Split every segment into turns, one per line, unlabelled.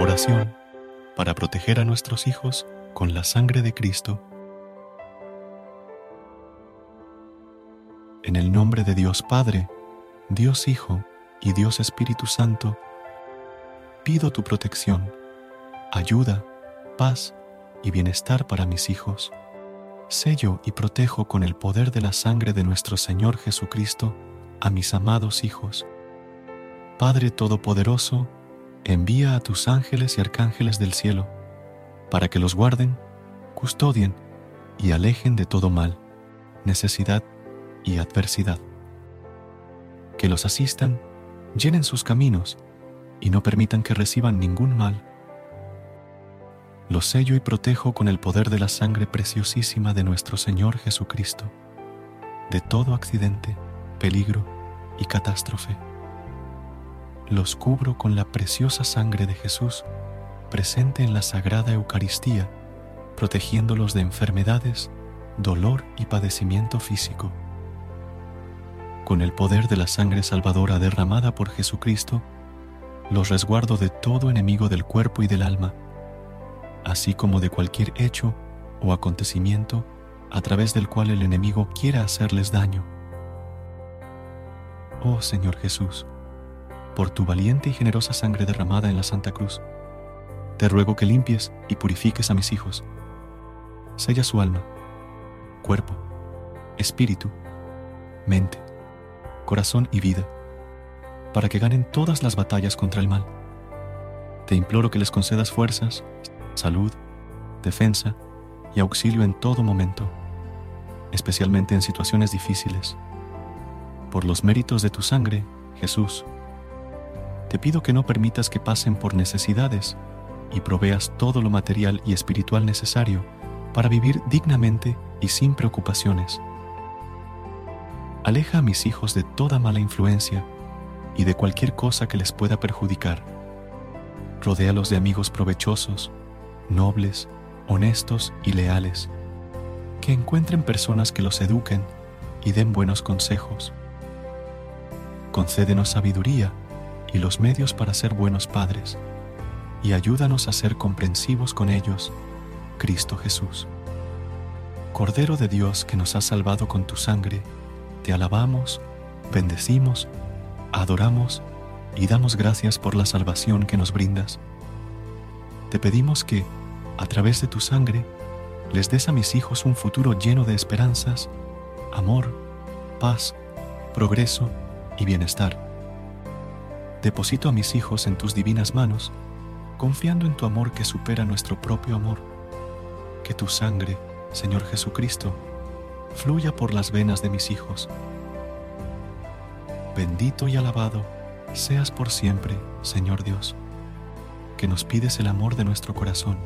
Oración para proteger a nuestros hijos con la sangre de Cristo. En el nombre de Dios Padre, Dios Hijo y Dios Espíritu Santo, pido tu protección, ayuda, paz y bienestar para mis hijos. Sello y protejo con el poder de la sangre de nuestro Señor Jesucristo a mis amados hijos. Padre Todopoderoso, envía a tus ángeles y arcángeles del cielo, para que los guarden, custodien y alejen de todo mal, necesidad y adversidad. Que los asistan, llenen sus caminos y no permitan que reciban ningún mal. Los sello y protejo con el poder de la sangre preciosísima de nuestro Señor Jesucristo, de todo accidente, peligro y catástrofe los cubro con la preciosa sangre de Jesús presente en la Sagrada Eucaristía, protegiéndolos de enfermedades, dolor y padecimiento físico. Con el poder de la sangre salvadora derramada por Jesucristo, los resguardo de todo enemigo del cuerpo y del alma, así como de cualquier hecho o acontecimiento a través del cual el enemigo quiera hacerles daño. Oh Señor Jesús, por tu valiente y generosa sangre derramada en la Santa Cruz, te ruego que limpies y purifiques a mis hijos. Sella su alma, cuerpo, espíritu, mente, corazón y vida, para que ganen todas las batallas contra el mal. Te imploro que les concedas fuerzas, salud, defensa y auxilio en todo momento, especialmente en situaciones difíciles. Por los méritos de tu sangre, Jesús, te pido que no permitas que pasen por necesidades y proveas todo lo material y espiritual necesario para vivir dignamente y sin preocupaciones. Aleja a mis hijos de toda mala influencia y de cualquier cosa que les pueda perjudicar. Rodéalos de amigos provechosos, nobles, honestos y leales, que encuentren personas que los eduquen y den buenos consejos. Concédenos sabiduría y los medios para ser buenos padres, y ayúdanos a ser comprensivos con ellos, Cristo Jesús. Cordero de Dios que nos has salvado con tu sangre, te alabamos, bendecimos, adoramos y damos gracias por la salvación que nos brindas. Te pedimos que, a través de tu sangre, les des a mis hijos un futuro lleno de esperanzas, amor, paz, progreso y bienestar Deposito a mis hijos en tus divinas manos, confiando en tu amor que supera nuestro propio amor. Que tu sangre, Señor Jesucristo, fluya por las venas de mis hijos. Bendito y alabado seas por siempre, Señor Dios, que nos pides el amor de nuestro corazón.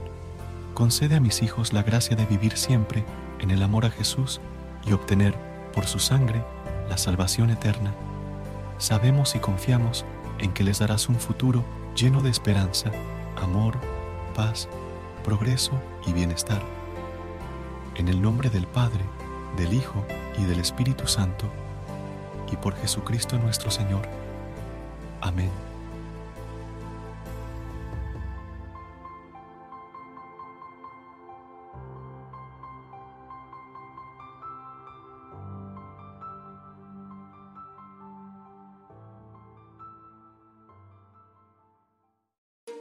Concede a mis hijos la gracia de vivir siempre en el amor a Jesús y obtener, por su sangre, la salvación eterna. Sabemos y confiamos en que les darás un futuro lleno de esperanza, amor, paz, progreso y bienestar. En el nombre del Padre, del Hijo y del Espíritu Santo, y por Jesucristo nuestro Señor. Amén.